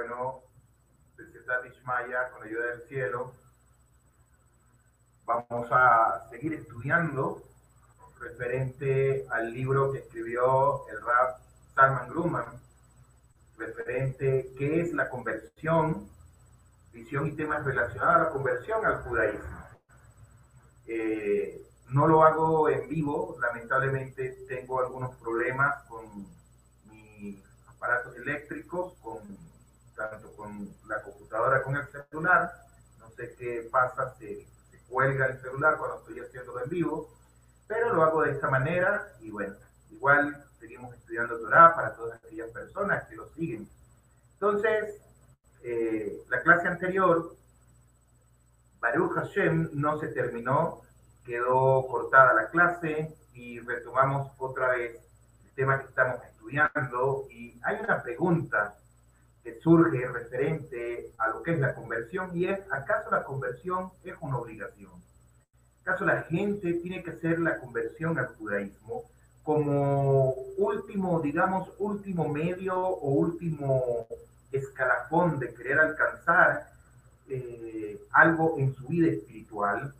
bueno, Beseta Ishmaya, con ayuda del cielo, vamos a seguir estudiando referente al libro que escribió el rap Salman Grumman, referente qué es la conversión, visión y temas relacionados a la conversión al judaísmo. Eh, no lo hago en vivo, lamentablemente tengo algunos problemas con mis aparatos eléctricos, con, tanto con la computadora como el celular. No sé qué pasa, se, se cuelga el celular cuando estoy haciéndolo en vivo, pero lo hago de esta manera y bueno, igual seguimos estudiando Torah para todas aquellas personas que lo siguen. Entonces, eh, la clase anterior, Baruch Hashem no se terminó, quedó cortada la clase y retomamos otra vez el tema que estamos estudiando y hay una pregunta surge referente a lo que es la conversión y es, ¿acaso la conversión es una obligación? ¿Acaso la gente tiene que hacer la conversión al judaísmo como último, digamos, último medio o último escalafón de querer alcanzar eh, algo en su vida espiritual?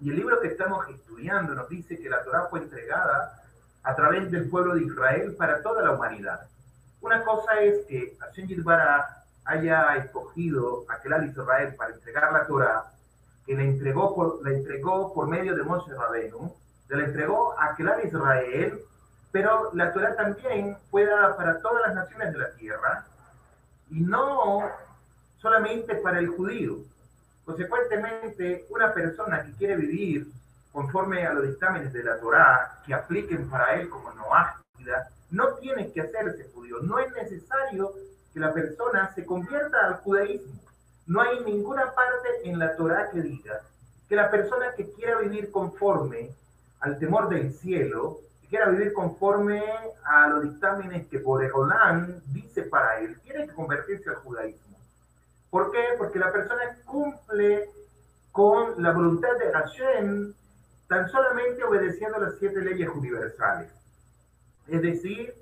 Y el libro que estamos estudiando nos dice que la Torah fue entregada a través del pueblo de Israel para toda la humanidad. Una cosa es que Hashem Yitbará haya escogido a Kelal Israel para entregar la Torah, que la entregó por, la entregó por medio de Moshe Rabenu, la entregó a Kelal Israel, pero la Torah también fue dada para todas las naciones de la tierra y no solamente para el judío. Consecuentemente, una persona que quiere vivir conforme a los dictámenes de la Torá, que apliquen para él como noágida, no tiene que hacerse judío. No es necesario que la persona se convierta al judaísmo. No hay ninguna parte en la Torá que diga que la persona que quiera vivir conforme al temor del cielo, que quiera vivir conforme a los dictámenes que Borejolán dice para él, tiene que convertirse al judaísmo. ¿Por qué? Porque la persona cumple con la voluntad de Hashem tan solamente obedeciendo las siete leyes universales. Es decir,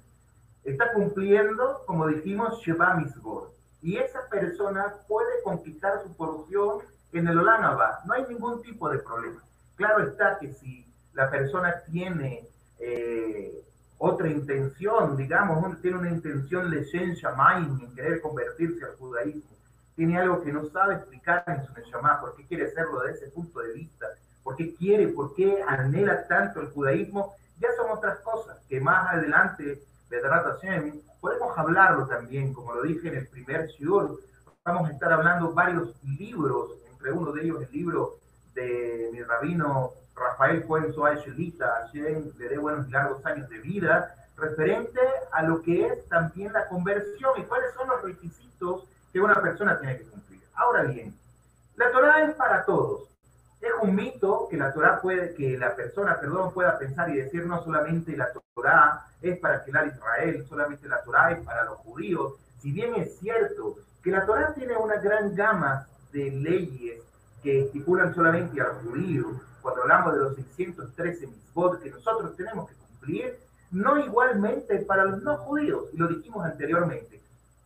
está cumpliendo, como dijimos, Sheba Mitzvot. Y esa persona puede conquistar su porción en el Olam No hay ningún tipo de problema. Claro está que si la persona tiene eh, otra intención, digamos, tiene una intención de Shen Shamayim en querer convertirse al judaísmo, tiene algo que no sabe explicar en su Neshama, por qué quiere hacerlo desde ese punto de vista, por qué quiere, por qué anhela tanto el judaísmo, ya son otras cosas que más adelante, Bedrat Hashem, podemos hablarlo también, como lo dije en el primer shiur, vamos a estar hablando varios libros, entre uno de ellos el libro de mi rabino Rafael Cohen Soay Shelita, a quien le dé buenos y largos años de vida, referente a lo que es también la conversión y cuáles son los requisitos que una persona tiene que cumplir. Ahora bien, la Torah es para todos. Es un mito que la Torah puede, que la persona, perdón, pueda pensar y decir no solamente la Torah es para la Israel, solamente la Torah es para los judíos. Si bien es cierto que la Torah tiene una gran gama de leyes que estipulan solamente a los judíos, cuando hablamos de los 613 mitzvot que nosotros tenemos que cumplir, no igualmente para los no judíos, y lo dijimos anteriormente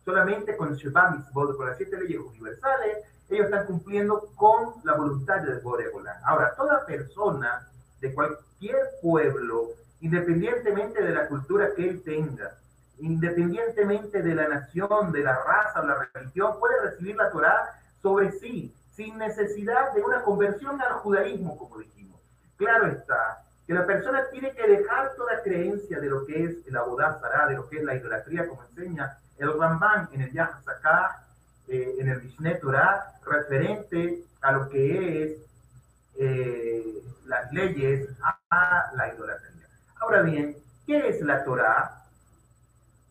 solamente con Sheba Mitzvot, con las siete leyes universales, ellos están cumpliendo con la voluntad de Boregolan. Ahora, toda persona de cualquier pueblo, independientemente de la cultura que él tenga, independientemente de la nación, de la raza o la religión, puede recibir la Torah sobre sí, sin necesidad de una conversión al judaísmo, como dijimos. Claro está, que la persona tiene que dejar toda creencia de lo que es el abodazara, de lo que es la idolatría, como enseña el Ramban en el Yahazaká, eh, en el Mishneh Torah, referente a lo que es eh, las leyes a la idolatría. Ahora bien, ¿qué es la Torah?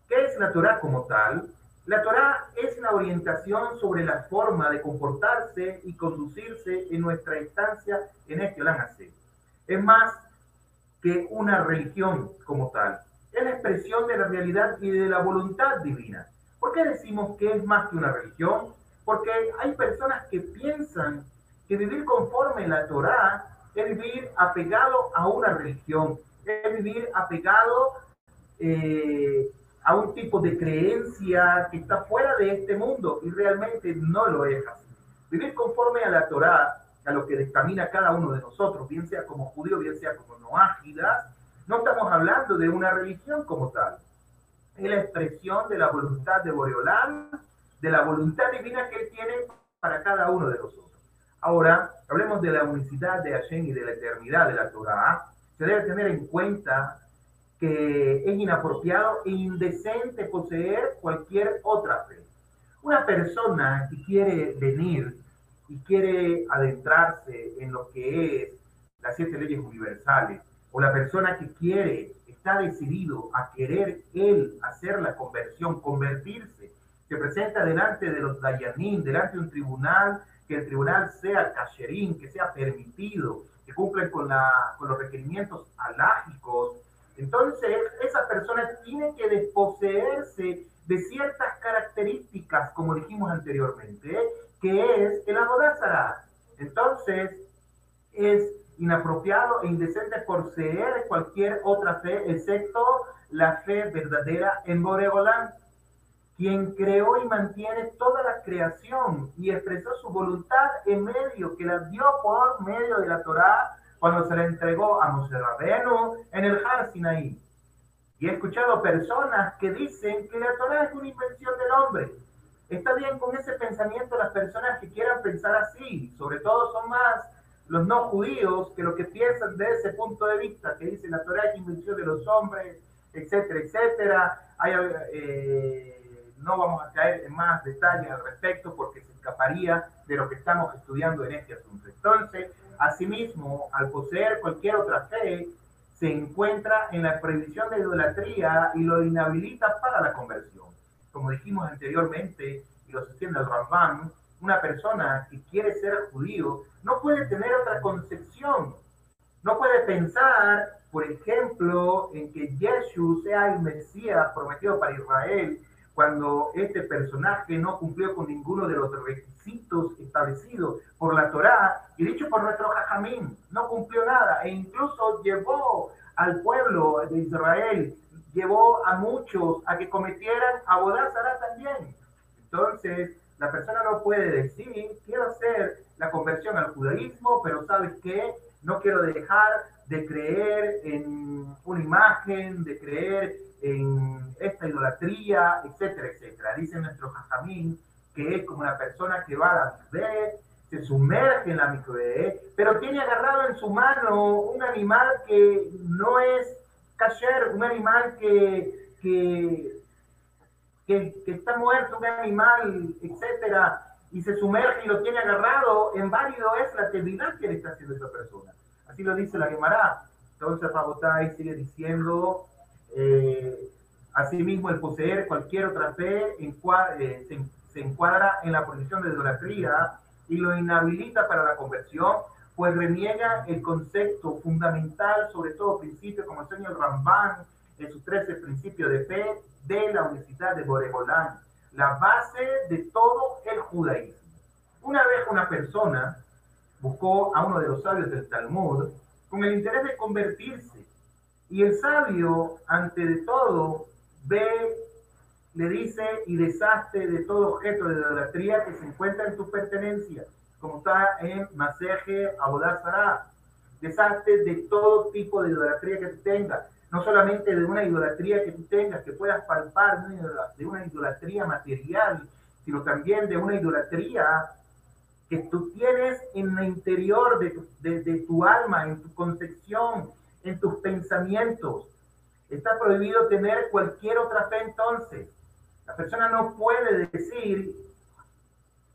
¿Qué es la Torah como tal? La Torah es una orientación sobre la forma de comportarse y conducirse en nuestra estancia en este Olanase. Es más que una religión como tal es la expresión de la realidad y de la voluntad divina. ¿Por qué decimos que es más que una religión? Porque hay personas que piensan que vivir conforme la Torá es vivir apegado a una religión, es vivir apegado eh, a un tipo de creencia que está fuera de este mundo y realmente no lo es así. Vivir conforme a la Torá, a lo que dictamina cada uno de nosotros, bien sea como judío, bien sea como no ágidas, no estamos hablando de una religión como tal. Es la expresión de la voluntad de Boreolán, de la voluntad divina que él tiene para cada uno de nosotros. Ahora, hablemos de la unicidad de Hashem y de la eternidad de la Torah. Se debe tener en cuenta que es inapropiado e indecente poseer cualquier otra fe. Una persona que quiere venir y quiere adentrarse en lo que es las siete leyes universales, o la persona que quiere, está decidido a querer él hacer la conversión, convertirse, se presenta delante de los Dayanim, delante de un tribunal, que el tribunal sea cacherín, que sea permitido, que cumpla con, la, con los requerimientos alágicos, entonces esa persona tiene que desposeerse de ciertas características, como dijimos anteriormente, que es el abodázara. Entonces, es inapropiado e indecente poseer cualquier otra fe, excepto la fe verdadera en Boregolán, quien creó y mantiene toda la creación y expresó su voluntad en medio, que la dio por medio de la Torá cuando se la entregó a Moshe Rabenu en el Har Sinaí. Y he escuchado personas que dicen que la Torah es una invención del hombre. Está bien con ese pensamiento las personas que quieran pensar así, sobre todo son más los no judíos que los que piensan de ese punto de vista, que dicen la Torah es invención de los hombres, etcétera, etcétera. Eh, no vamos a caer en más detalles al respecto porque se escaparía de lo que estamos estudiando en este asunto. Entonces, asimismo, al poseer cualquier otra fe, se encuentra en la prohibición de idolatría y lo inhabilita para la conversión. Como dijimos anteriormente, y lo sostiene el Ramban, una persona que quiere ser judío no puede tener otra concepción. No puede pensar, por ejemplo, en que Jesús sea el Mesías prometido para Israel cuando este personaje no cumplió con ninguno de los requisitos establecidos por la Torá y dicho por nuestro Jajamín, no cumplió nada e incluso llevó al pueblo de Israel, llevó a muchos a que cometieran abodazara también. Entonces, la persona no puede decir, quiero hacer la conversión al judaísmo, pero ¿sabes qué? No quiero dejar de creer en una imagen, de creer en esta idolatría, etcétera, etcétera. Dice nuestro Jajamín que es como una persona que va a la se sumerge en la microe, pero tiene agarrado en su mano un animal que no es kasher, un animal que, que, que, está muerto, un animal, etcétera, y se sumerge y lo tiene agarrado, en válido es la actividad que le está haciendo esa persona. Así lo dice la Gemara. Entonces Rabotai sigue diciendo, eh, asimismo el poseer cualquier otra fe eh, se, se encuadra en la posición de idolatría y lo inhabilita para la conversión, pues reniega el concepto fundamental, sobre todo principio, como enseña el Ramban en sus 13 principios de fe, de la unicidad de Boregolán, la base de todo el judaísmo. Una vez una persona buscó a uno de los sabios del Talmud con el interés de convertirse, y el sabio, ante de todo, ve le dice y deshazte de todo objeto de idolatría que se encuentra en tu pertenencia, como está en Maseje Abodazara. Deshazte de todo tipo de idolatría que tengas, no solamente de una idolatría que tú tengas, que puedas palpar, de una idolatría material, sino también de una idolatría que tú tienes en el interior de tu, alma, en tu concepción, en tus pensamientos. Está prohibido tener cualquier otra fe entonces. La persona no puede decir,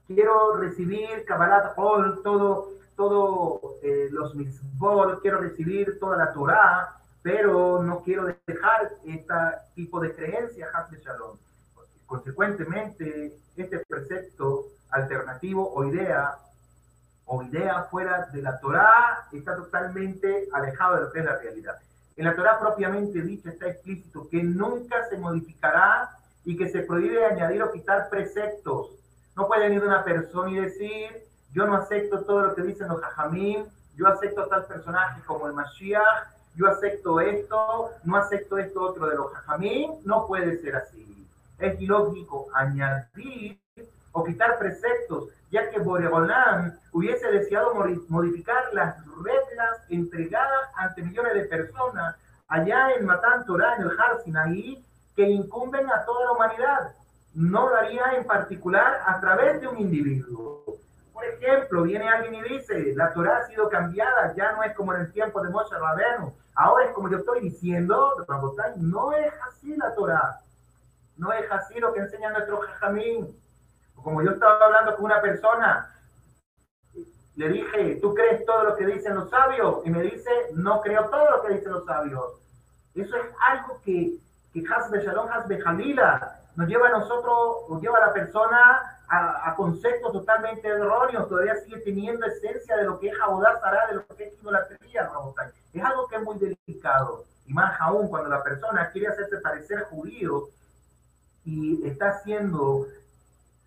quiero recibir Kabbalat Ol, todo, todo eh, los mitzvot, quiero recibir toda la Torah, pero no quiero dejar este tipo de creencia, de Shalom. Consecuentemente, este precepto alternativo o idea o idea fuera de la Torah está totalmente alejado de lo que es la realidad. En la Torah propiamente dicha está explícito que nunca se modificará y que se prohíbe añadir o quitar preceptos. No puede venir una persona y decir, yo no acepto todo lo que dicen los jajamín, yo acepto a tal personaje como el Mashiach, yo acepto esto, no acepto esto otro de los jajamín, no puede ser así. Es ilógico añadir o quitar preceptos, ya que Boregolam hubiese deseado modificar las reglas entregadas ante millones de personas allá en Matan Torah, en el Har Sinaí, que incumben a toda la humanidad. No lo haría en particular a través de un individuo. Por ejemplo, viene alguien y dice, la Torah ha sido cambiada, ya no es como en el tiempo de Moshe Rabenu, ahora es como yo estoy diciendo, no es así la Torah, no es así lo que enseña nuestro Jajamín. Como yo estaba hablando con una persona, le dije, ¿tú crees todo lo que dicen los sabios? Y me dice, no creo todo lo que dicen los sabios. Eso es algo que, que Hasbe Shalom, Hasbe Jalila, nos lleva a nosotros, nos lleva a la persona a, conceptos totalmente erróneos, todavía sigue teniendo esencia de lo que es Jabodá Sará, de lo que es idolatría, Es algo que es muy delicado. Y más aún cuando la persona quiere hacerse parecer judío y está haciendo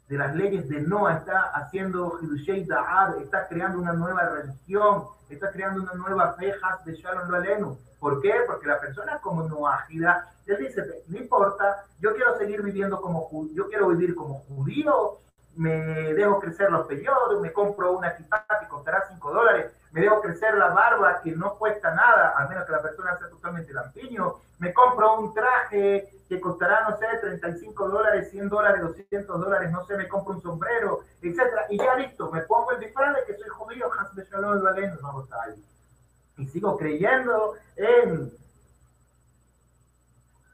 de las leyes de Noah, está haciendo Hidushei Da'ad, está creando una nueva religión, está creando una nueva fe, de Shalom Alenu. ¿Por qué? Porque la persona como noágida, él dice, no importa, yo quiero seguir viviendo como yo quiero vivir como judío, me dejo crecer los peyodos, me compro una equipa que costará 5 dólares, me dejo crecer la barba que no cuesta nada, a menos que la persona sea totalmente lampiño, me compro un traje que costará, no sé, 35 dólares, 100 dólares, 200 dólares, no sé, me compro un sombrero, etcétera, y ya listo, me pongo el disfraz de que soy judío, vamos Y sigo creyendo en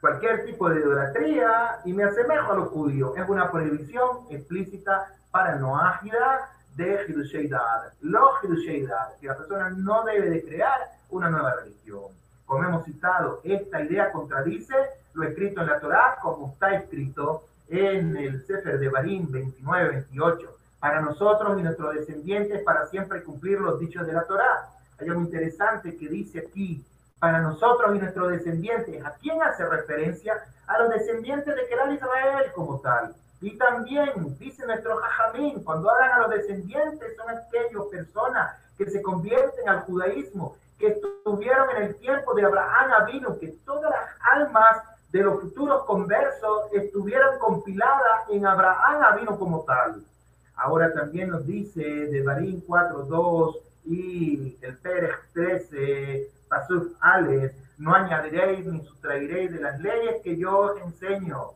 cualquier tipo de idolatría y me asemejo a los judíos. Es una prohibición explícita para no ágida de Hidusheidat. Los Hidusheidat, que la persona no debe de crear una nueva religión. Como hemos citado, esta idea contradice lo escrito en la Torá, como está escrito en el Sefer de Barim 29-28. Para nosotros y nuestros descendientes, para siempre cumplir los dichos de la Torá. Hay algo interesante que dice aquí, para nosotros y nuestros descendientes. ¿A quién hace referencia? A los descendientes de Keral Israel como tal. Y también, dice nuestro Jajamín, cuando hablan a los descendientes, son aquellas personas que se convierten al judaísmo, que estuvieron en el tiempo de Abraham Avino, que todas las almas de los futuros conversos estuvieron compiladas en Abraham Avino como tal. Ahora también nos dice de Barín 4.2 y el Pérez 13, Pasuf Ales, no añadiréis ni sustrairéis de las leyes que yo os enseño.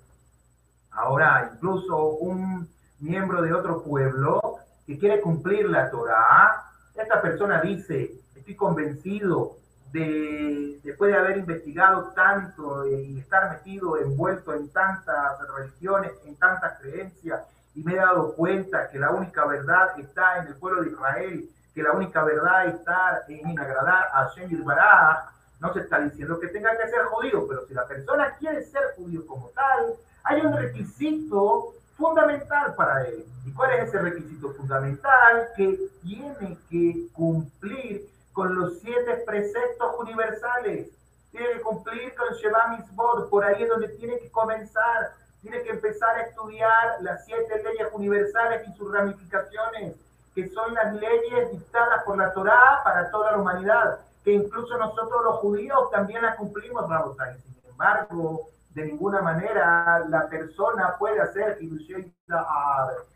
Ahora, incluso un miembro de otro pueblo que quiere cumplir la Torah, esta persona dice, estoy convencido de, después de haber investigado tanto y estar metido, envuelto en tantas religiones, en tantas creencias, y me he dado cuenta que la única verdad está en el pueblo de Israel que la única verdad está en agradar a Shem Baraj, no se está diciendo que tenga que ser judío, pero si la persona quiere ser judío como tal, hay un requisito fundamental para él. ¿Y cuál es ese requisito fundamental? Que tiene que cumplir con los siete preceptos universales. Tiene que cumplir con Sheba Mitzvot, por ahí es donde tiene que comenzar. Tiene que empezar a estudiar las siete leyes universales y sus ramificaciones que son las leyes dictadas por la Torá para toda la humanidad, que incluso nosotros los judíos también las cumplimos, Rabotai. Sin embargo, de ninguna manera la persona puede hacer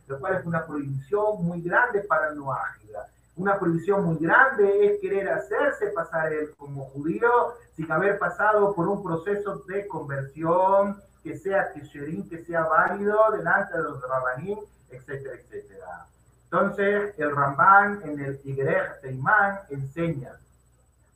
lo cual es una prohibición muy grande para el no ágida. Una prohibición muy grande es querer hacerse pasar él como judío sin haber pasado por un proceso de conversión que sea que sea válido delante de los rabanín, etcétera, etcétera. Entonces, el Ramban en el Tigrej Teimán enseña,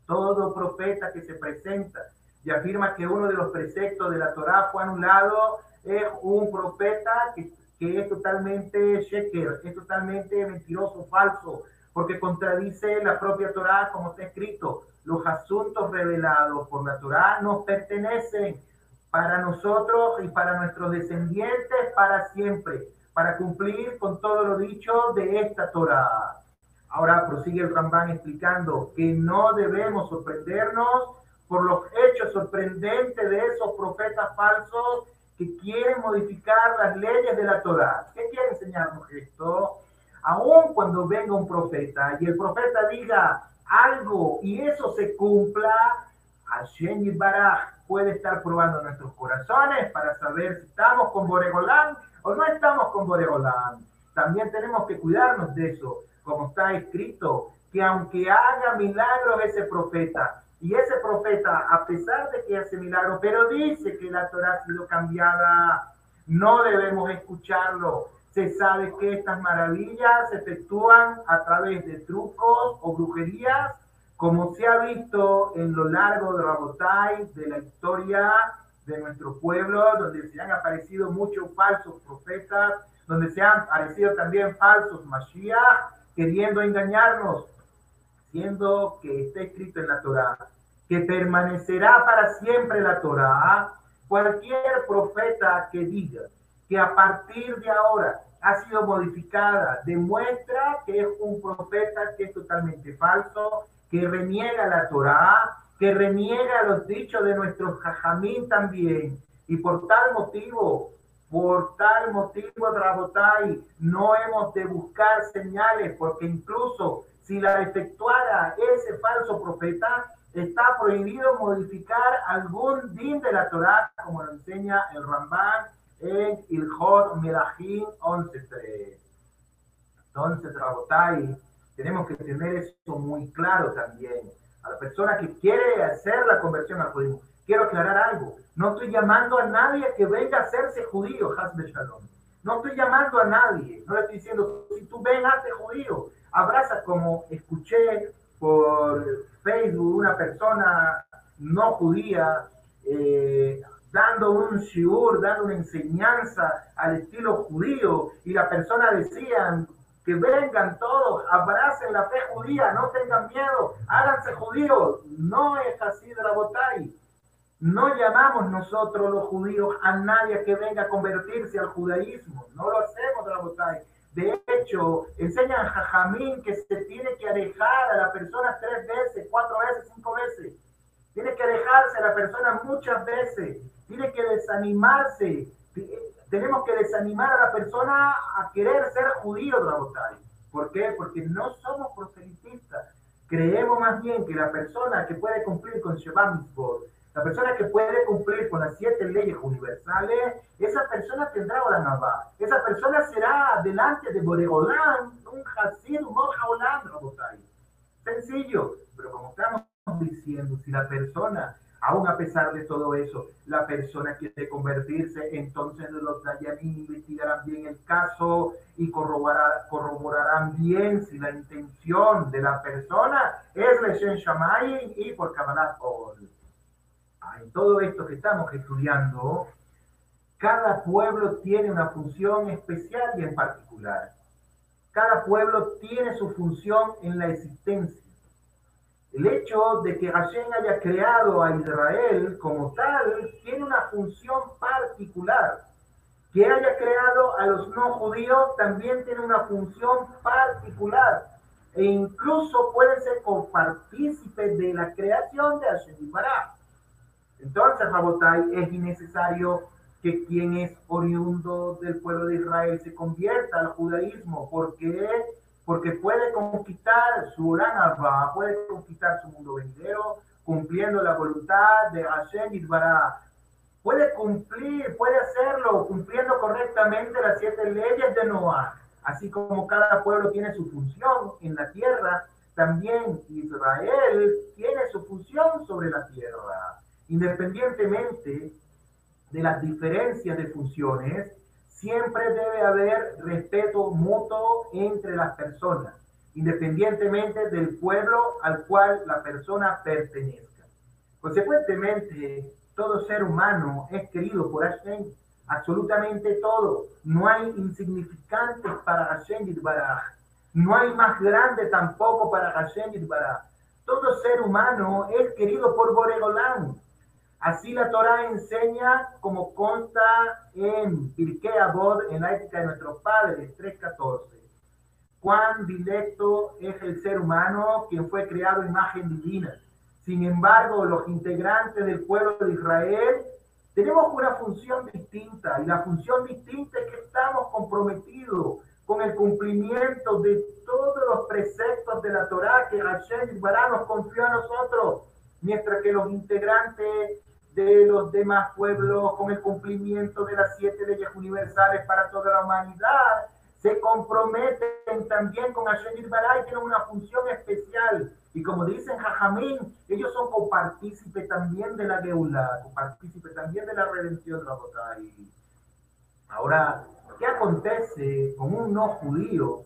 todo profeta que se presenta y afirma que uno de los preceptos de la Torá fue anulado, es un profeta que, que es totalmente sheker, es totalmente mentiroso, falso, porque contradice la propia Torá como está escrito. Los asuntos revelados por la Torá nos pertenecen para nosotros y para nuestros descendientes para siempre para cumplir con todo lo dicho de esta Torah. Ahora prosigue el Ramban explicando que no debemos sorprendernos por los hechos sorprendentes de esos profetas falsos que quieren modificar las leyes de la Torah. ¿Qué quiere enseñarnos esto? Aún cuando venga un profeta y el profeta diga algo y eso se cumpla, Hashem Baraj puede estar probando nuestros corazones para saber si estamos con Boregolán o no estamos con Boregolán. También tenemos que cuidarnos de eso, como está escrito, que aunque haga milagros ese profeta, y ese profeta, a pesar de que hace milagros, pero dice que la Torah ha sido cambiada, no debemos escucharlo. Se sabe que estas maravillas se efectúan a través de trucos o brujerías como se ha visto en lo largo de de la historia de nuestro pueblo, donde se han aparecido muchos falsos profetas, donde se han aparecido también falsos Mashiach, queriendo engañarnos, siendo que está escrito en la Torah, que permanecerá para siempre la Torah, cualquier profeta que diga que a partir de ahora ha sido modificada, demuestra que es un profeta que es totalmente falso, que reniega la Torá, que reniega los dichos de nuestros jajamín también. Y por tal motivo, por tal motivo, Rabotai, no hemos de buscar señales, porque incluso si la efectuara ese falso profeta, está prohibido modificar algún din de la Torá, como lo enseña el Ramban en Ilhot Melahim 11.3. Entonces, Rabotai, tenemos que tener eso muy claro también. A la persona que quiere hacer la conversión al judío. Quiero aclarar algo. No estoy llamando a nadie que venga a hacerse judío, Hasbe Shalom. No estoy llamando a nadie. No le estoy diciendo, si tú ven, hazte judío. Abraza como escuché por Facebook una persona no judía eh, dando un shiur, dando una enseñanza al estilo judío y la persona decía, que vengan todos, abracen la fe judía, no tengan miedo, háganse judíos. No es así, Drabotay. No llamamos nosotros los judíos a nadie que venga a convertirse al judaísmo. No lo hacemos, Drabotay. De hecho, enseñan Jajamín que se tiene que alejar a la persona tres veces, cuatro veces, cinco veces. Tiene que alejarse a la persona muchas veces. Tiene que desanimarse tenemos que desanimar a la persona a querer ser judío, Rabotai. ¿Por qué? Porque no somos proselitistas. Creemos más bien que la persona que puede cumplir con Shabbat Mitzvot, la persona que puede cumplir con las siete leyes universales, esa persona tendrá Olanabá. Esa persona será delante de Boregolán, un Hasid, un Mojaolán, Rabotai. Sencillo, pero como estamos diciendo, si la persona Aún a pesar de todo eso, la persona quiere convertirse, entonces los Dayanim investigarán bien el caso y corroborarán bien si la intención de la persona es Leshen Shamay y por Kabbalah ah, En todo esto que estamos estudiando, cada pueblo tiene una función especial y en particular. Cada pueblo tiene su función en la existencia. El hecho de que Hashem haya creado a Israel como tal tiene una función particular. Que haya creado a los no judíos también tiene una función particular. E incluso puede ser copartícipe de la creación de Hashem Bará. Entonces, Rabotai, es innecesario que quien es oriundo del pueblo de Israel se convierta al judaísmo, porque porque puede conquistar su Urana, puede conquistar su mundo venidero, cumpliendo la voluntad de Hashem Itbará. Puede cumplir, puede hacerlo, cumpliendo correctamente las siete leyes de Noah. Así como cada pueblo tiene su función en la tierra, también Israel tiene su función sobre la tierra. Independientemente de las diferencias de funciones, siempre debe haber respeto mutuo entre las personas, independientemente del pueblo al cual la persona pertenezca. Consecuentemente, todo ser humano es querido por Hashem, absolutamente todo. No hay insignificantes para Hashem Baraj. No hay más grande tampoco para Hashem Baraj. Todo ser humano es querido por Boregolán. Así la Torah enseña, como consta en Pirkei Avod, en la ética de nuestros padres, 3.14. Cuán directo es el ser humano, quien fue creado imagen divina. Sin embargo, los integrantes del pueblo de Israel tenemos una función distinta, y la función distinta es que estamos comprometidos con el cumplimiento de todos los preceptos de la Torah que Hashem Bará nos confió a nosotros mientras que los integrantes de los demás pueblos con el cumplimiento de las siete leyes universales para toda la humanidad se comprometen también con Hashem Bará y tienen una función especial. Y como dicen Jajamín, ellos son copartícipes también de la Geula, copartícipes también de la redención de la Botay. Ahora, ¿qué acontece con un no judío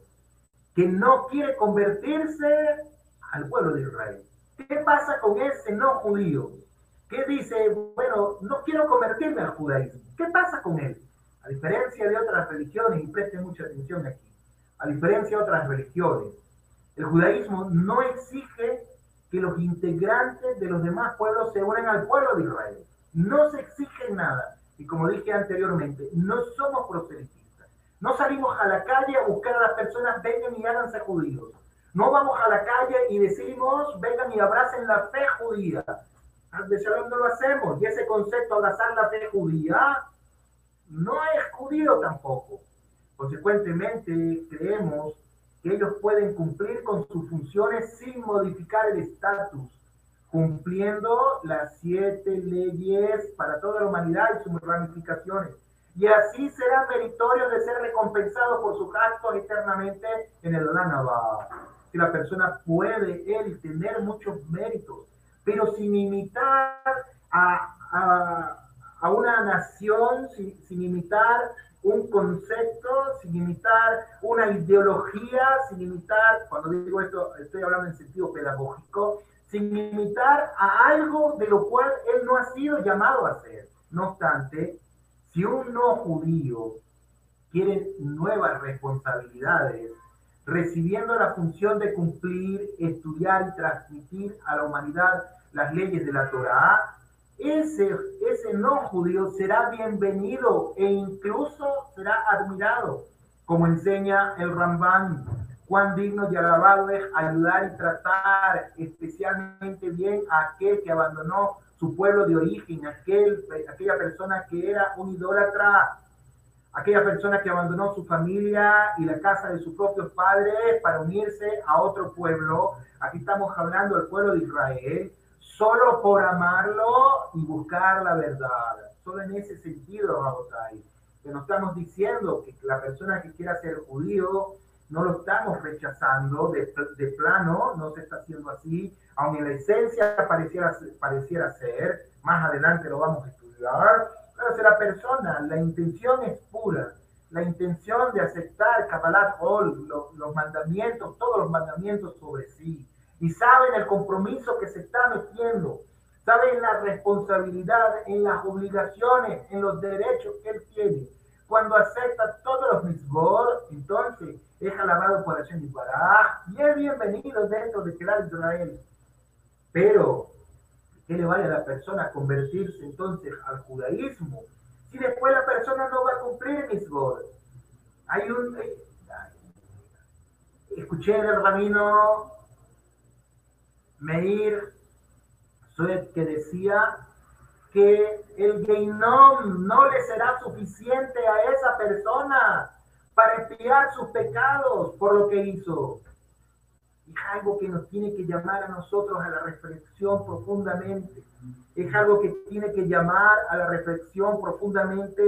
que no quiere convertirse al pueblo de Israel? ¿Qué pasa con ese no judío que dice, bueno, no quiero convertirme al judaísmo? ¿Qué pasa con él? A diferencia de otras religiones, y presten mucha atención aquí, a diferencia de otras religiones, el judaísmo no exige que los integrantes de los demás pueblos se unan al pueblo de Israel. No se exige nada. Y como dije anteriormente, no somos proselitistas. No salimos a la calle a buscar a las personas, vengan y háganse judíos. No vamos a la calle y decimos, vengan y abracen la fe judía. De Shalom no lo hacemos. Y ese concepto, abrazar la fe judía, no es judío tampoco. Consecuentemente, creemos que ellos pueden cumplir con sus funciones sin modificar el estatus, cumpliendo las siete leyes para toda la humanidad y sus ramificaciones. Y así serán meritorios de ser recompensados por sus actos eternamente en el Lanaba. Que la persona puede, él, tener muchos méritos, pero sin imitar a, a a una nación sin, sin, imitar un concepto, sin imitar una ideología, sin imitar, cuando digo esto estoy hablando en sentido pedagógico, sin imitar a algo de lo cual él no ha sido llamado a ser. No obstante, si un no judío quiere nuevas responsabilidades, recibiendo la función de cumplir, estudiar y transmitir a la humanidad las leyes de la Torah, ese, ese no judío será bienvenido e incluso será admirado, como enseña el Ramban. Cuán digno y alabado es ayudar y tratar especialmente bien a aquel que abandonó su pueblo de origen, aquel, aquella persona que era un idólatra, aquella persona que abandonó su familia y la casa de sus propios padres para unirse a otro pueblo. Aquí estamos hablando del pueblo de Israel solo por amarlo y buscar la verdad. Solo en ese sentido, Rabotai. Que no estamos diciendo que la persona que quiera ser judío no lo estamos rechazando de, de plano, no se está haciendo así, aunque la esencia pareciera, pareciera ser, más adelante lo vamos a estudiar, pero si la persona, la intención es pura, la intención de aceptar Kabbalah Ol, los, los mandamientos, todos los mandamientos sobre sí, y saben el compromiso que se está metiendo, saben la responsabilidad, en las obligaciones, en los derechos que él tiene. Cuando acepta todos los misbor, entonces es alabado por Hashem y y es bienvenido dentro de Keral Israel. Pero, ¿qué le vale a la persona convertirse entonces al judaísmo si después la persona no va a cumplir misbor? Hay un. Escuché en el ramino Meir Sued que decía que el Geinom no le será suficiente a esa persona para espiar sus pecados por lo que hizo. Es algo que nos tiene que llamar a nosotros a la reflexión profundamente. Es algo que tiene que llamar a la reflexión profundamente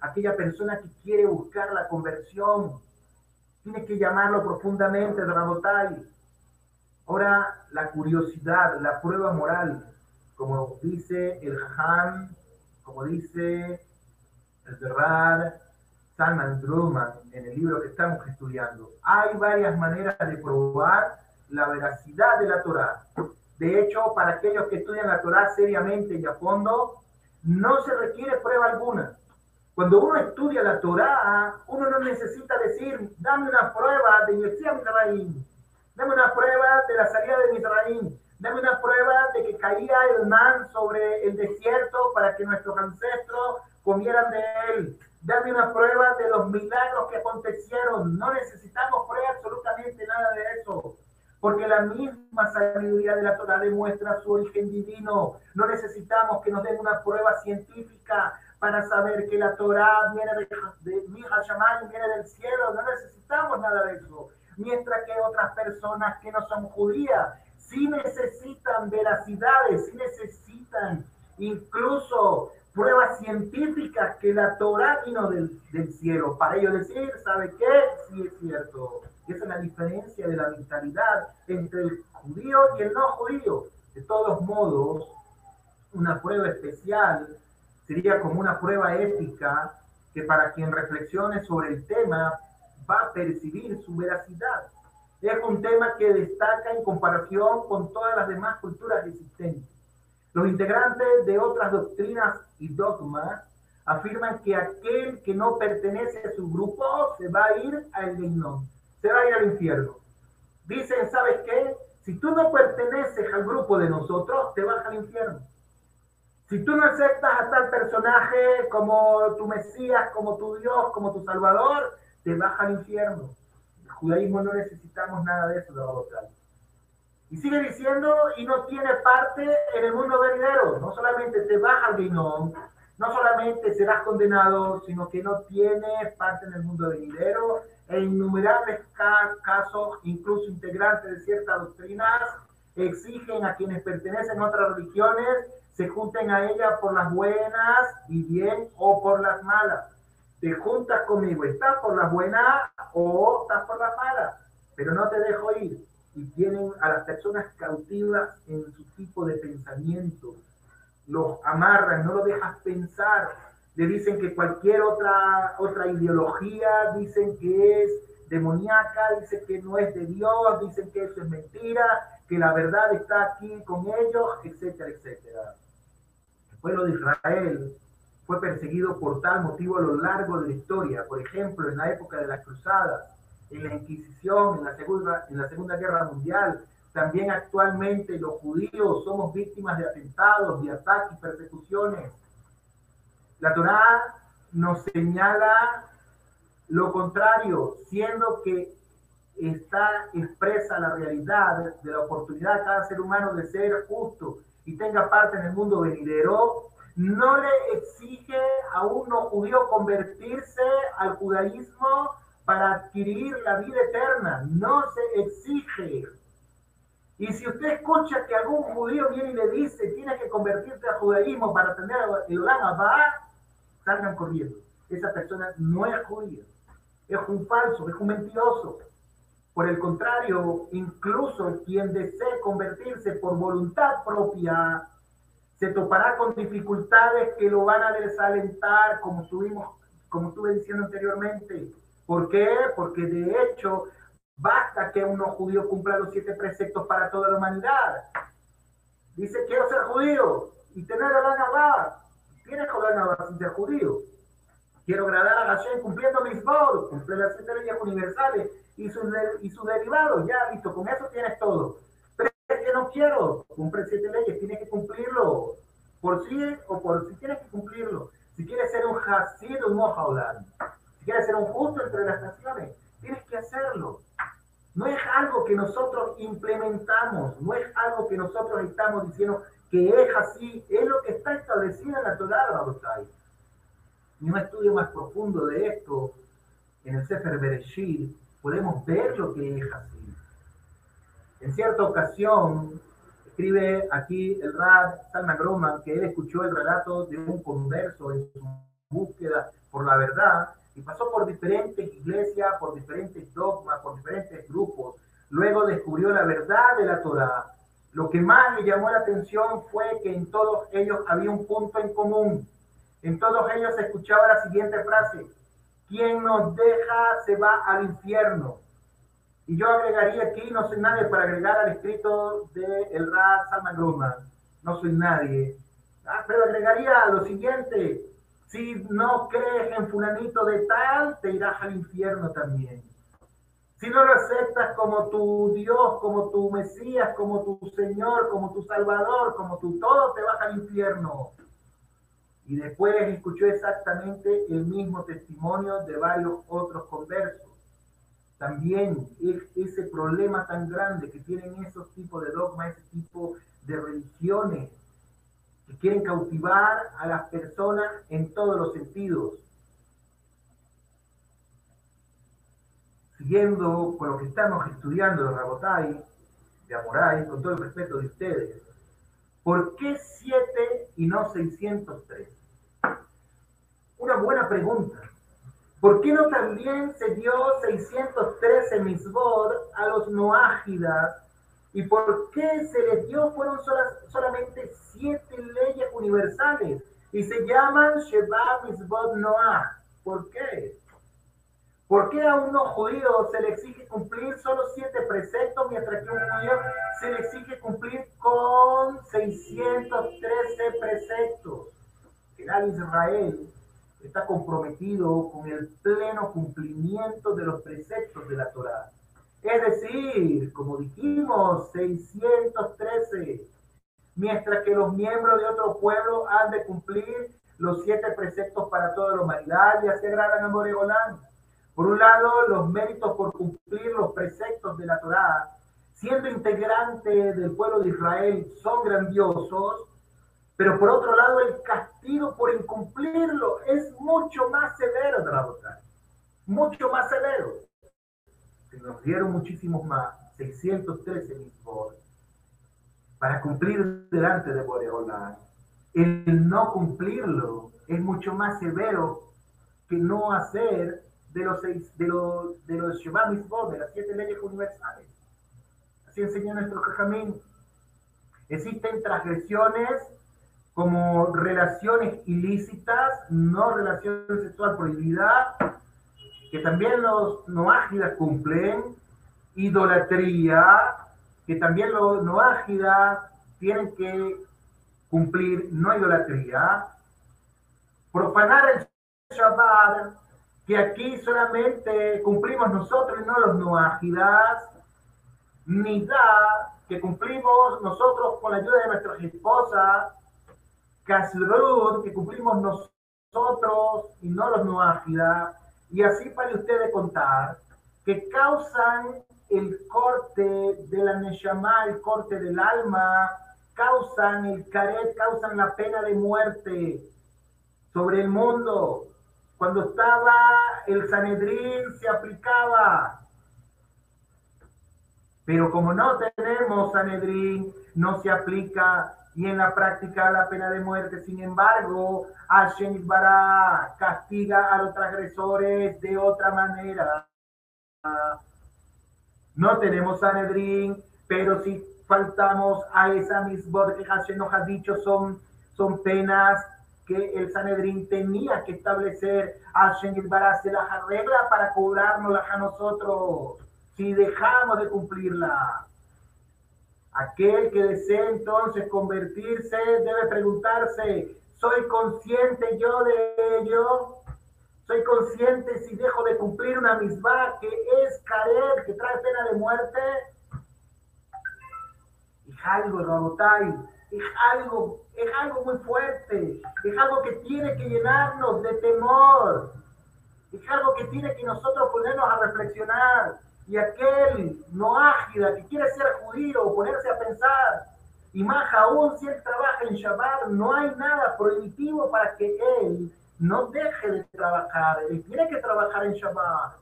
aquella persona que quiere buscar la conversión. Tiene que llamarlo profundamente, Rabotai Ahora, la curiosidad, la prueba moral, como dice el Han, como dice el Berrad, Salman Druman en el libro que estamos estudiando, hay varias maneras de probar la veracidad de la Torah. De hecho, para aquellos que estudian la Torah seriamente y a fondo, no se requiere prueba alguna. Cuando uno estudia la Torah, uno no necesita decir, dame una prueba de Yeshua Raín Dame una prueba de la salida de Misraín. Dame una prueba de que caía el man sobre el desierto para que nuestros ancestros comieran de él. Dame una prueba de los milagros que acontecieron. No necesitamos prueba absolutamente nada de eso. Porque la misma sabiduría de la Torah demuestra su origen divino. No necesitamos que nos den una prueba científica para saber que la Torah viene de, de, de viene del cielo. No necesitamos nada de eso mientras que otras personas que no son judías sí necesitan veracidades, sí necesitan incluso pruebas científicas que la Torah vino del, del cielo para ellos decir, ¿sabe qué? Sí es cierto. Esa es la diferencia de la mentalidad entre el judío y el no judío. De todos modos, una prueba especial sería como una prueba ética que para quien reflexione sobre el tema va a percibir su veracidad. Es un tema que destaca en comparación con todas las demás culturas existentes. Los integrantes de otras doctrinas y dogmas afirman que aquel que no pertenece a su grupo se va a ir al Geinón, se va a ir al infierno. Dicen, ¿sabes qué? Si tú no perteneces al grupo de nosotros, te vas al infierno. Si tú no aceptas a tal personaje como tu Mesías, como tu Dios, como tu Salvador, te vas al infierno. El judaísmo no necesitamos nada de eso, de. Y sigue diciendo, y no tiene parte en el mundo venidero. No solamente te vas al guinón, no solamente serás condenado, sino que no tienes parte en el mundo venidero. En innumerables casos, incluso integrantes de ciertas doctrinas, exigen a quienes pertenecen a otras religiones se junten a ella por las buenas y bien o por las malas. Te juntas conmigo, estás por las buenas o estás por las malas, pero no te dejo ir y tienen a las personas cautivas en su tipo de pensamiento. Los amarran, no lo dejas pensar. Le dicen que cualquier otra, otra ideología, dicen que es demoníaca, dicen que no es de Dios, dicen que eso es mentira, que la verdad está aquí con ellos, etcétera, etcétera. El pueblo de Israel fue perseguido por tal motivo a lo largo de la historia. Por ejemplo, en la época de las cruzadas, en la Inquisición, en la Segunda, en la segunda Guerra Mundial. También actualmente los judíos somos víctimas de atentados, de ataques persecuciones. La Torá nos señala lo contrario, siendo que está expresa la realidad de la oportunidad de cada ser humano de ser justo y tenga parte en el mundo venidero, no le exige a un no judío convertirse al judaísmo para adquirir la vida eterna. No se exige. Y si usted escucha que algún judío viene y le dice, tiene que convertirse al judaísmo para tener el va, salgan corriendo. Esa persona no es judío. Es un falso, es un mentiroso. Por el contrario, incluso quien desee convertirse por voluntad propia, se topará con dificultades que lo van a desalentar, como estuvimos, como estuve diciendo anteriormente. ¿Por qué? Porque de hecho basta que uno judío cumpla los siete preceptos para toda la humanidad. Dice, quiero ser judío y tener la Nabá. Tienes la sin ser judío. Quiero agradar a Hashem cumpliendo mis votos, cumplir las siete leyes universales y sus, y sus derivados. Ya, listo, con eso tienes todo. No quiero cumplir siete leyes, tienes que cumplirlo. Por sí o por si tienes que cumplirlo. Si quieres ser un Hasid un Mohaudán quieres ser un justo entre las naciones, tienes que hacerlo. No es algo que nosotros implementamos, no es algo que nosotros estamos diciendo que es así, es lo que está establecido en la Torah. Y un estudio más profundo de esto, en el Sefer Bereshit, podemos ver lo que es así. En cierta ocasión, escribe aquí el Rad Salman Groman que él escuchó el relato de un converso en su búsqueda por la verdad y pasó por diferentes iglesias, por diferentes dogmas, por diferentes grupos. Luego descubrió la verdad de la Torah. Lo que más le llamó la atención fue que en todos ellos había un punto en común. En todos ellos se escuchaba la siguiente frase, quien nos deja se va al infierno. Y yo agregaría aquí, no soy nadie para agregar al escrito de el Ra Salman no soy nadie. Ah, pero agregaría lo siguiente, si no crees en fulanito de tal, te irás al infierno también. Si no lo aceptas como tu Dios, como tu Mesías, como tu Señor, como tu Salvador, como tu todo, te vas al infierno. Y después escuchó exactamente el mismo testimonio de varios otros conversos. También ese problema tan grande que tienen esos tipos de dogmas, ese tipo de religiones, que quieren cautivar a las personas en todos los sentidos. Siguiendo con lo que estamos estudiando de Rabotai, de Amoray, con todo el respeto de ustedes, ¿por qué 7 y no 603? Una buena pregunta. ¿Por qué no también se dio 613 misbod a los noágidas? ¿Y por qué se les dio, fueron solamente siete leyes universales? Y se llaman Sheba Misbod Noah. ¿Por qué? ¿Por qué a unos judíos se le exige cumplir solo siete preceptos, mientras que a un judío se le exige cumplir con 613 preceptos? El Israel está comprometido con el pleno cumplimiento de los preceptos de la Torá. Es decir, como dijimos, 613, mientras que los miembros de otro pueblo han de cumplir los siete preceptos para toda la humanidad y así agradan a Moregolán. Por un lado, los méritos por cumplir los preceptos de la Torá, siendo integrante del pueblo de Israel, son grandiosos, pero por otro lado, el castigo por incumplirlo es mucho más severo, Dragotai. Mucho más severo. Se nos dieron muchísimos más, 613 mil para cumplir delante de Boreolán. El no cumplirlo es mucho más severo que no hacer de los seis, de los, de los Shema de las siete leyes universales. Así enseñó nuestro Jajamín. Existen transgresiones como relaciones ilícitas, no relación sexual prohibida, que también los noágidas cumplen, idolatría, que también los noágidas tienen que cumplir, no idolatría, profanar el Shabbat, que aquí solamente cumplimos nosotros y no los noágidas, da que cumplimos nosotros con la ayuda de nuestras esposas, Kasrud, que cumplimos nosotros y no los noágidas, y así para ustedes contar, que causan el corte de la Neshama, el corte del alma, causan el caret, causan la pena de muerte sobre el mundo. Cuando estaba el Sanedrín se aplicaba. Pero como no tenemos Sanedrín, no se aplica y en la práctica la pena de muerte. Sin embargo, Hashem Bará castiga a los transgresores de otra manera. No tenemos Sanedrín, pero si faltamos a esa misma que Hashem nos ha dicho, son, son penas que el Sanedrín tenía que establecer. Hashem Bará se las arregla para cobrárnoslas a nosotros si dejamos de cumplirla. Aquel que desee entonces convertirse debe preguntarse, ¿soy consciente yo de ello? ¿Soy consciente si dejo de cumplir una misma que es caer, que trae pena de muerte? Es algo, es algo, es algo muy fuerte, es algo que tiene que llenarnos de temor, es algo que tiene que nosotros ponernos a reflexionar y aquel no ágida que quiere ser judío o ponerse a pensar, y más aún si él trabaja en Shabbat, no hay nada prohibitivo para que él no deje de trabajar, él tiene que trabajar en Shabbat.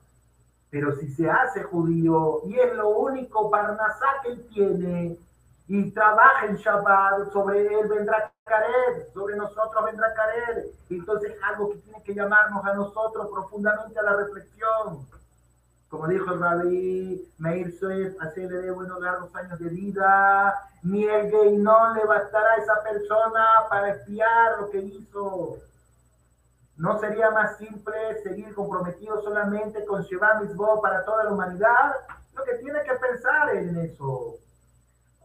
Pero si se hace judío y es lo único Parnasá que él tiene y trabaja en Shabbat, sobre él vendrá Kared, sobre nosotros vendrá Kared. Entonces es algo que tiene que llamarnos a nosotros profundamente a la reflexión. Como dijo el rabí Meir Suez, así le dé buenos largos años de vida. Ni el gay no le bastará a esa persona para espiar lo que hizo. ¿No sería más simple seguir comprometido solamente con Sheba Mitzvot para toda la humanidad? Lo que tiene que pensar en eso.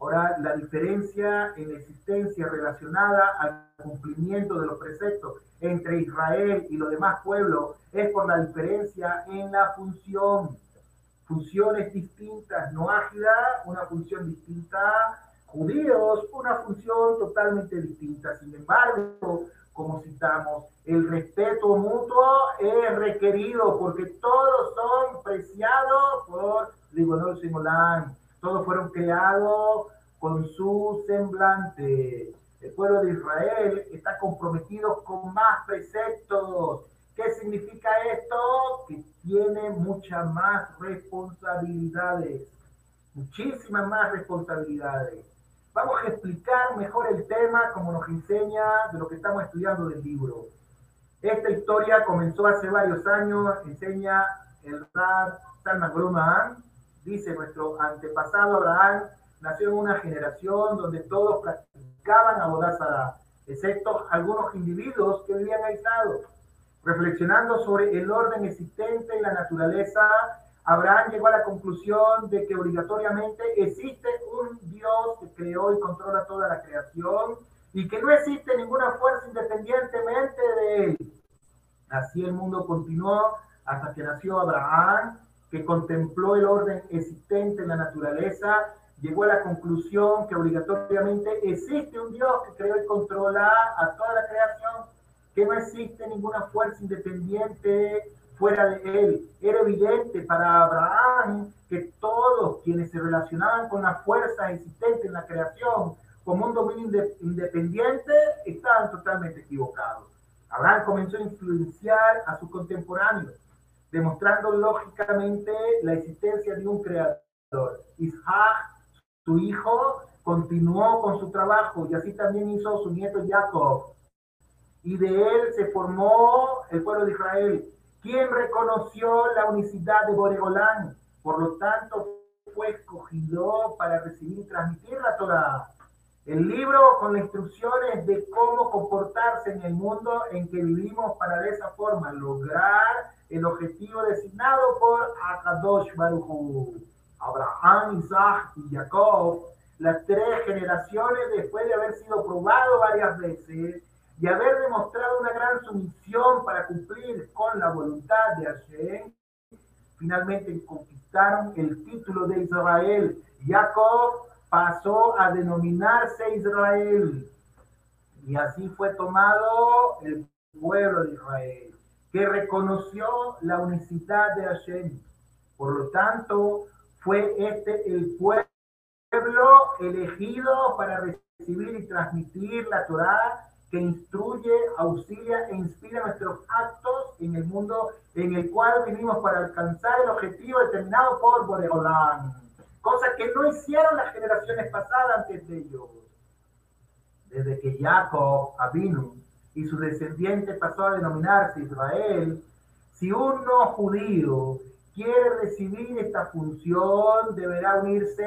Ahora, la diferencia en existencia relacionada al cumplimiento de los preceptos entre Israel y los demás pueblos es por la diferencia en la función. Funciones distintas, no ágida, una función distinta, judíos, una función totalmente distinta. Sin embargo, como citamos, el respeto mutuo es requerido porque todos son preciados por Rigonol Simolán. Todos fueron creados El pueblo de Israel está comprometido con más preceptos. ¿Qué significa esto? Que tiene muchas más responsabilidades. muchísimas más responsabilidades. Vamos a explicar mejor el tema como nos enseña de lo que estamos estudiando del libro. Esta historia comenzó hace varios años, enseña el Rab Salman dice nuestro antepasado Abraham nació en una generación donde todos practicaban Abodazara, excepto algunos individuos que vivían aislados. Reflexionando sobre el orden existente en la naturaleza, Abraham llegó a la conclusión de que obligatoriamente existe un Dios que creó y controla toda la creación y que no existe ninguna fuerza independientemente de él. Así el mundo continuó hasta que nació Abraham, que contempló el orden existente en la naturaleza, llegó a la conclusión que obligatoriamente existe un Dios que creó y controla a toda la creación, que no existe ninguna fuerza independiente fuera de él. Era evidente para Abraham que todos quienes se relacionaban con la fuerza existente en la creación como un dominio independiente estaban totalmente equivocados. Abraham comenzó a influenciar a sus contemporáneos, demostrando lógicamente la existencia de un creador. Isaac, su hijo, continuó con su trabajo y así también hizo su nieto Jacob. Y de él se formó el pueblo de Israel quien reconoció la unicidad de Boregolán, por lo tanto fue escogido para recibir y transmitir la Torah. El libro con las instrucciones de cómo comportarse en el mundo en que vivimos para de esa forma lograr el objetivo designado por Akadosh Baruch Abraham, Isaac y Jacob, las tres generaciones después de haber sido probado varias veces y haber demostrado una gran sumisión para cumplir con la voluntad de Hashem, finalmente conquistaron el título de Israel. Jacob pasó a denominarse Israel. Y así fue tomado el pueblo de Israel, que reconoció la unicidad de Hashem. Por lo tanto, fue este el pueblo elegido para recibir y transmitir la Torah que instruye, auxilia e inspira nuestros actos en el mundo en el cual vivimos para alcanzar el objetivo determinado por Boreolán. Cosa que no hicieron las generaciones pasadas antes de ellos. Desde que Jacob, Abinu y su descendiente pasó a denominarse Israel, si un no judío quiere recibir esta función, deberá unirse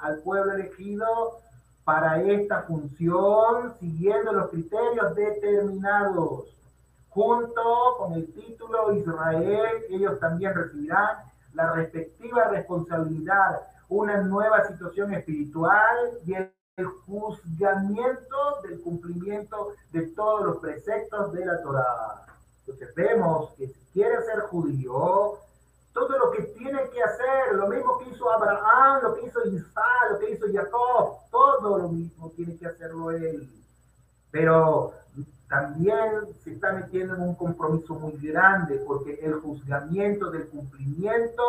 al pueblo elegido para esta función siguiendo los criterios determinados. Junto con el título Israel, ellos también recibirán la respectiva responsabilidad, una nueva situación espiritual y el juzgamiento del cumplimiento de todos los preceptos de la Torah. Entonces vemos que si quiere ser judío, todo lo que tiene que hacer, lo mismo que hizo Abraham, lo que hizo Isaac, lo que hizo Jacob, todo lo mismo tiene que hacerlo él. Pero también se está metiendo en un compromiso muy grande porque el juzgamiento del cumplimiento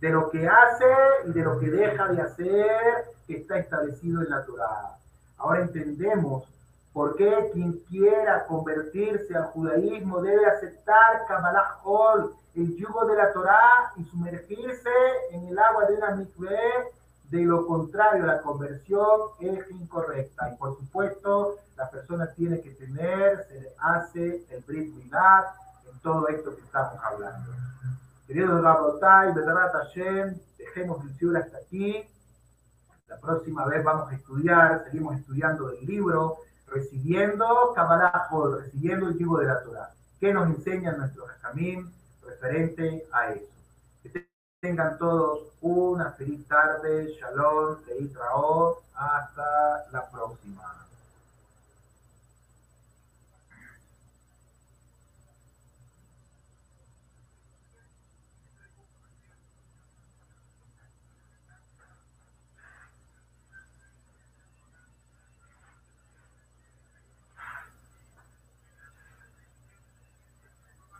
de lo que hace y de lo que deja de hacer está establecido en la Torah. Ahora entendemos por qué quien quiera convertirse al judaísmo debe aceptar Kabbalah Hol, el yugo de la Torá y sumergirse en el agua de la mikveh. De lo contrario, la conversión es incorrecta. Y por supuesto, la persona tiene que tener, se le hace el Brit en todo esto que estamos hablando. Queridos Rabotai, Bedrat Hashem, dejemos el cielo hasta aquí. La próxima vez vamos a estudiar, seguimos estudiando el libro, recibiendo Kabbalah recibiendo el yugo de la Torah. ¿Qué nos enseña nuestro Jamín? referente a eso. Que tengan todos una feliz tarde, shalom, traor hasta